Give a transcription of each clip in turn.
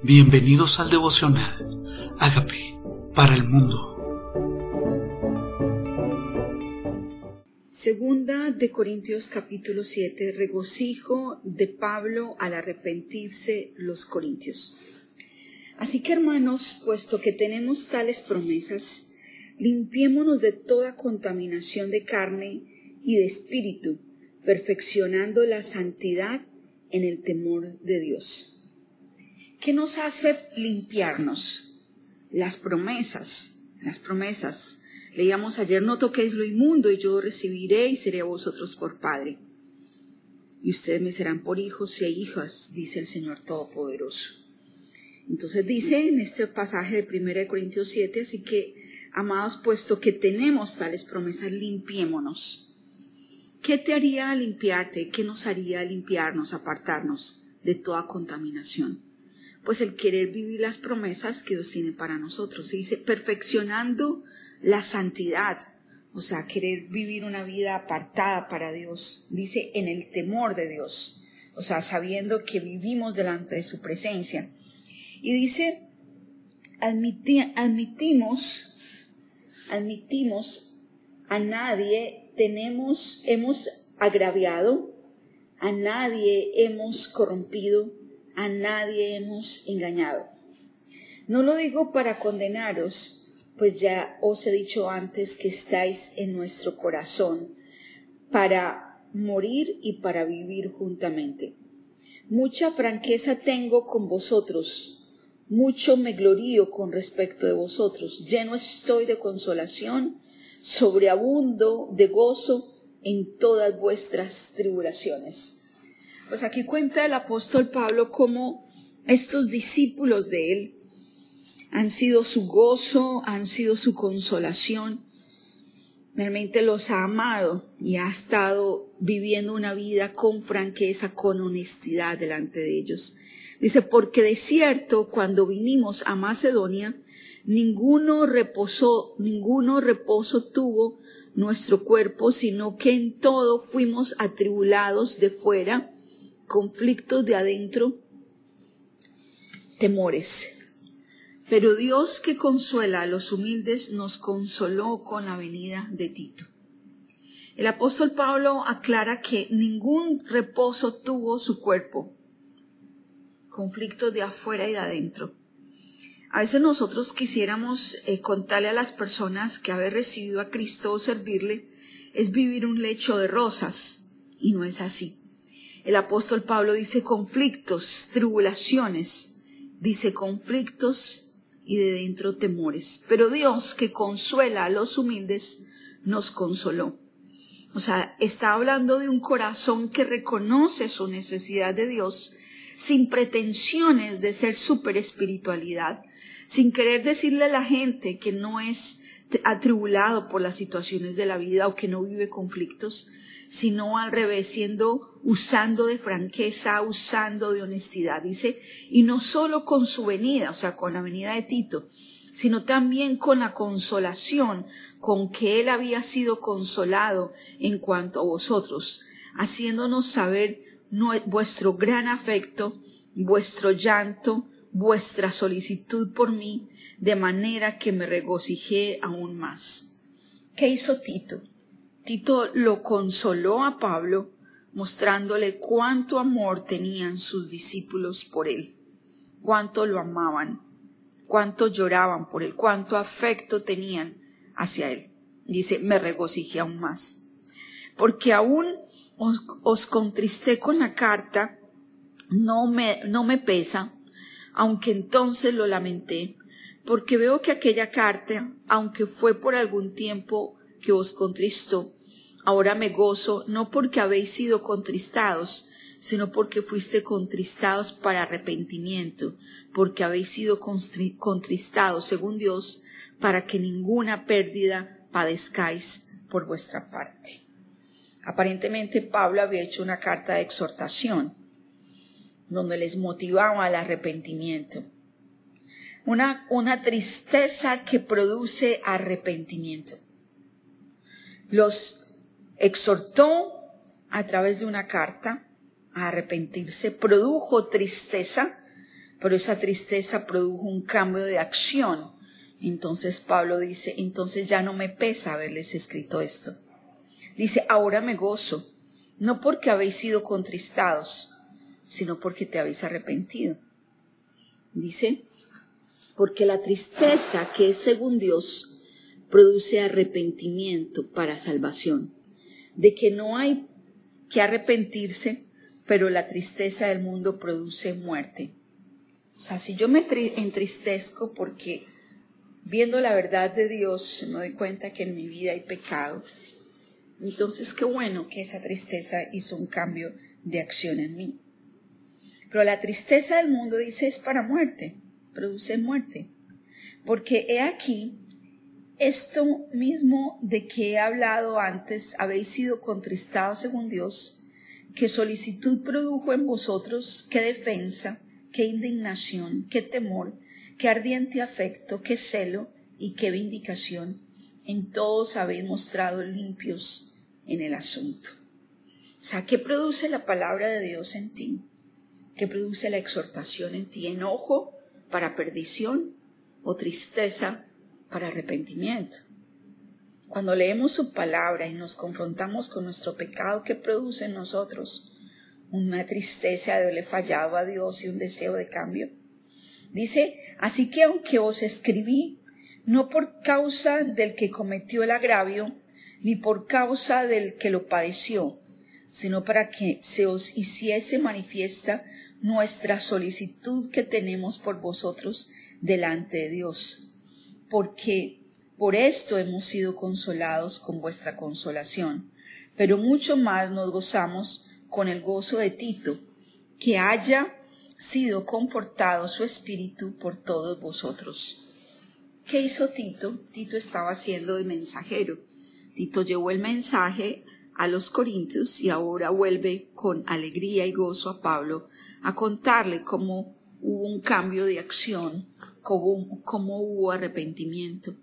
Bienvenidos al devocional. Hágame para el mundo. Segunda de Corintios capítulo 7, regocijo de Pablo al arrepentirse los corintios. Así que hermanos, puesto que tenemos tales promesas, limpiémonos de toda contaminación de carne y de espíritu, perfeccionando la santidad en el temor de Dios. ¿Qué nos hace limpiarnos? Las promesas, las promesas. Leíamos ayer, no toquéis lo inmundo y yo recibiré y seré vosotros por Padre. Y ustedes me serán por hijos e hijas, dice el Señor Todopoderoso. Entonces dice en este pasaje de 1 Corintios 7, así que, amados, puesto que tenemos tales promesas, limpiémonos. ¿Qué te haría limpiarte? ¿Qué nos haría limpiarnos, apartarnos de toda contaminación? Pues el querer vivir las promesas que Dios tiene para nosotros. Se dice perfeccionando la santidad, o sea, querer vivir una vida apartada para Dios. Dice en el temor de Dios, o sea, sabiendo que vivimos delante de su presencia. Y dice, admitimos, admitimos a nadie, tenemos, hemos agraviado, a nadie hemos corrompido, a nadie hemos engañado. No lo digo para condenaros, pues ya os he dicho antes que estáis en nuestro corazón para morir y para vivir juntamente. Mucha franqueza tengo con vosotros, mucho me glorío con respecto de vosotros, lleno estoy de consolación, sobreabundo de gozo en todas vuestras tribulaciones pues aquí cuenta el apóstol Pablo cómo estos discípulos de él han sido su gozo, han sido su consolación. Realmente los ha amado y ha estado viviendo una vida con franqueza, con honestidad delante de ellos. Dice, porque de cierto, cuando vinimos a Macedonia, ninguno reposó, ninguno reposo tuvo nuestro cuerpo, sino que en todo fuimos atribulados de fuera, conflictos de adentro, temores. Pero Dios que consuela a los humildes nos consoló con la venida de Tito. El apóstol Pablo aclara que ningún reposo tuvo su cuerpo, conflictos de afuera y de adentro. A veces nosotros quisiéramos eh, contarle a las personas que haber recibido a Cristo o servirle es vivir un lecho de rosas, y no es así. El apóstol Pablo dice conflictos, tribulaciones, dice conflictos y de dentro temores. Pero Dios que consuela a los humildes nos consoló. O sea, está hablando de un corazón que reconoce su necesidad de Dios sin pretensiones de ser super espiritualidad, sin querer decirle a la gente que no es atribulado por las situaciones de la vida o que no vive conflictos, sino al revés, siendo, usando de franqueza, usando de honestidad. Dice, y no solo con su venida, o sea, con la venida de Tito, sino también con la consolación con que él había sido consolado en cuanto a vosotros, haciéndonos saber vuestro gran afecto, vuestro llanto, vuestra solicitud por mí, de manera que me regocijé aún más. ¿Qué hizo Tito? Tito lo consoló a Pablo, mostrándole cuánto amor tenían sus discípulos por él, cuánto lo amaban, cuánto lloraban por él, cuánto afecto tenían hacia él. Dice, me regocijé aún más. Porque aún os, contristé con la carta, no me, no me pesa, aunque entonces lo lamenté, porque veo que aquella carta, aunque fue por algún tiempo que os contristó, Ahora me gozo no porque habéis sido contristados, sino porque fuiste contristados para arrepentimiento, porque habéis sido contristados, según Dios, para que ninguna pérdida padezcáis por vuestra parte. Aparentemente Pablo había hecho una carta de exhortación, donde les motivaba al arrepentimiento. Una, una tristeza que produce arrepentimiento. Los exhortó a través de una carta a arrepentirse, produjo tristeza, pero esa tristeza produjo un cambio de acción. Entonces Pablo dice, entonces ya no me pesa haberles escrito esto. Dice, ahora me gozo, no porque habéis sido contristados, sino porque te habéis arrepentido. Dice, porque la tristeza que es según Dios produce arrepentimiento para salvación, de que no hay que arrepentirse, pero la tristeza del mundo produce muerte. O sea, si yo me entristezco porque viendo la verdad de Dios me doy cuenta que en mi vida hay pecado, entonces qué bueno que esa tristeza hizo un cambio de acción en mí. Pero la tristeza del mundo dice es para muerte, produce muerte. Porque he aquí, esto mismo de que he hablado antes, habéis sido contristados según Dios, qué solicitud produjo en vosotros, qué defensa, qué indignación, qué temor, qué ardiente afecto, qué celo y qué vindicación. En todos habéis mostrado limpios en el asunto. O sea, ¿qué produce la palabra de Dios en ti? ¿Qué produce la exhortación en ti? ¿Enojo para perdición o tristeza para arrepentimiento? Cuando leemos su palabra y nos confrontamos con nuestro pecado, ¿qué produce en nosotros? Una tristeza de haberle fallado a Dios y un deseo de cambio. Dice, así que aunque os escribí, no por causa del que cometió el agravio, ni por causa del que lo padeció, sino para que se os hiciese manifiesta nuestra solicitud que tenemos por vosotros delante de Dios, porque por esto hemos sido consolados con vuestra consolación, pero mucho más nos gozamos con el gozo de Tito, que haya sido confortado su espíritu por todos vosotros. ¿Qué hizo Tito? Tito estaba siendo de mensajero. Tito llevó el mensaje a los corintios y ahora vuelve con alegría y gozo a Pablo a contarle cómo hubo un cambio de acción, cómo, cómo hubo arrepentimiento.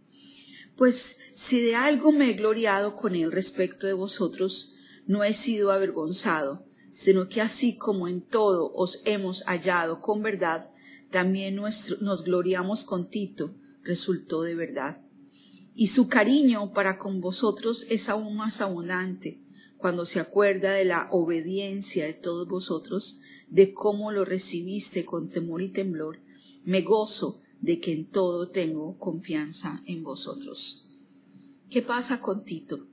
Pues si de algo me he gloriado con él respecto de vosotros, no he sido avergonzado, sino que así como en todo os hemos hallado con verdad, también nos gloriamos con Tito, resultó de verdad. Y su cariño para con vosotros es aún más abundante, cuando se acuerda de la obediencia de todos vosotros, de cómo lo recibiste con temor y temblor, me gozo de que en todo tengo confianza en vosotros. ¿Qué pasa con Tito?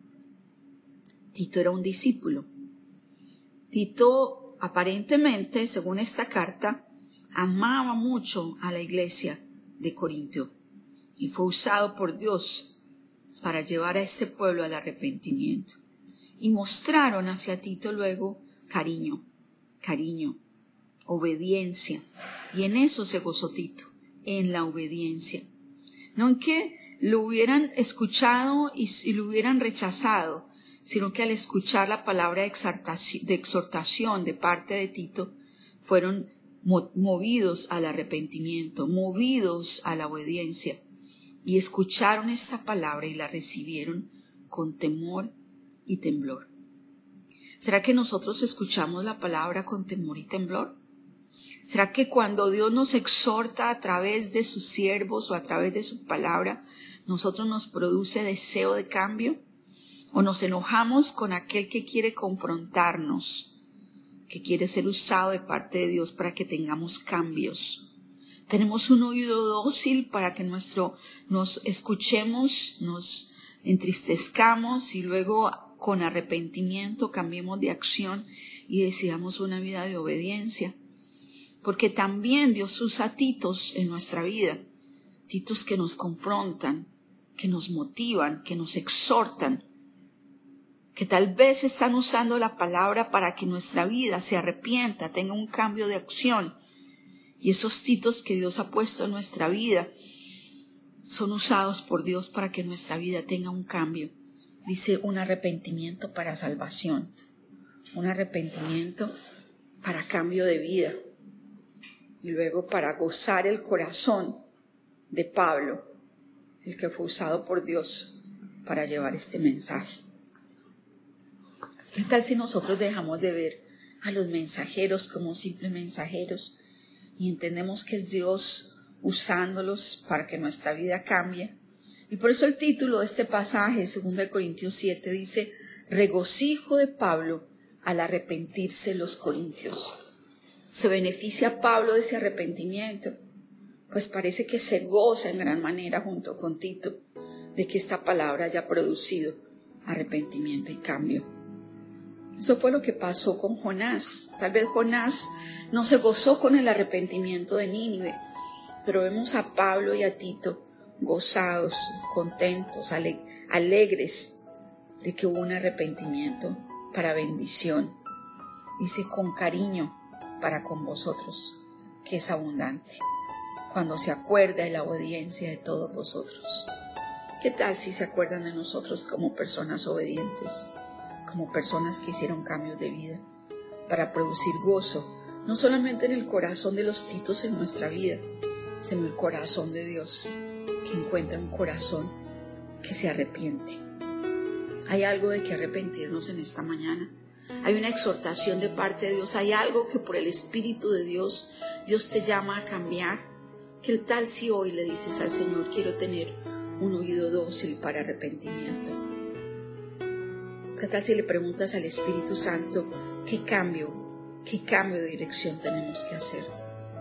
Tito era un discípulo. Tito, aparentemente, según esta carta, amaba mucho a la iglesia de Corintio y fue usado por Dios para llevar a este pueblo al arrepentimiento. Y mostraron hacia Tito luego cariño, cariño, obediencia. Y en eso se gozó Tito, en la obediencia. No en que lo hubieran escuchado y, lo hubieran rechazado, sino que al escuchar la palabra de exhortación de parte de Tito, fueron movidos al arrepentimiento, movidos a la obediencia, y escucharon esta palabra y la recibieron con temor temblor. ¿Será que nosotros escuchamos la palabra con temor y temblor? ¿Será que cuando Dios nos exhorta a través de sus siervos o a través de su palabra, nosotros nos produce deseo de cambio? ¿O nos enojamos con aquel que quiere confrontarnos, que quiere ser usado de parte de Dios para que tengamos cambios? Tenemos un oído dócil para que nuestro, nos escuchemos, nos entristezcamos y luego con arrepentimiento cambiemos de acción y decidamos una vida de obediencia porque también Dios usa titos en nuestra vida, titos que nos confrontan, que nos motivan, que nos exhortan, que tal vez están usando la palabra para que nuestra vida se arrepienta, tenga un cambio de acción. Y esos titos que Dios ha puesto en nuestra vida son usados por Dios para que nuestra vida tenga un cambio. Dice un arrepentimiento para salvación, un arrepentimiento para cambio de vida y luego para gozar el corazón de Pablo, el que fue usado por Dios para llevar este mensaje. ¿Qué tal si nosotros dejamos de ver a los mensajeros como simples mensajeros y entendemos que es Dios usándolos para que nuestra vida cambie. Y por eso el título de este pasaje, 2 Corintios 7, dice, regocijo de Pablo al arrepentirse los corintios. ¿Se beneficia Pablo de ese arrepentimiento? Pues parece que se goza en gran manera junto con Tito de que esta palabra haya producido arrepentimiento y cambio. Eso fue lo que pasó con Jonás. Tal vez Jonás no se gozó con el arrepentimiento de Nínive, pero vemos a Pablo y a Tito gozados, contentos, alegres de que hubo un arrepentimiento para bendición. Dice con cariño para con vosotros, que es abundante, cuando se acuerda de la obediencia de todos vosotros. ¿Qué tal si se acuerdan de nosotros como personas obedientes, como personas que hicieron cambios de vida para producir gozo, no solamente en el corazón de los titos en nuestra vida, sino en el corazón de Dios, que encuentra un corazón que se arrepiente? Hay algo de que arrepentirnos en esta mañana. Hay una exhortación de parte de Dios. Hay algo que por el Espíritu de Dios Dios te llama a cambiar. ¿Qué tal si hoy le dices al Señor, quiero tener un oído dócil para arrepentimiento? ¿Qué tal si le preguntas al Espíritu Santo, qué cambio, qué cambio de dirección tenemos que hacer?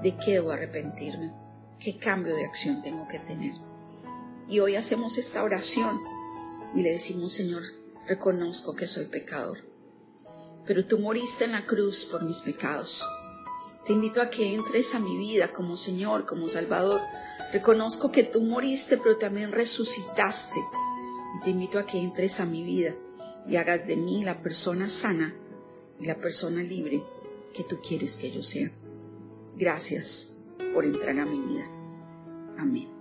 ¿De qué debo arrepentirme? ¿Qué cambio de acción tengo que tener? Y hoy hacemos esta oración y le decimos, Señor, reconozco que soy pecador, pero tú moriste en la cruz por mis pecados. Te invito a que entres a mi vida como Señor, como Salvador. Reconozco que tú moriste, pero también resucitaste. Y te invito a que entres a mi vida y hagas de mí la persona sana y la persona libre que tú quieres que yo sea. Gracias por entrar a mi vida. Amén.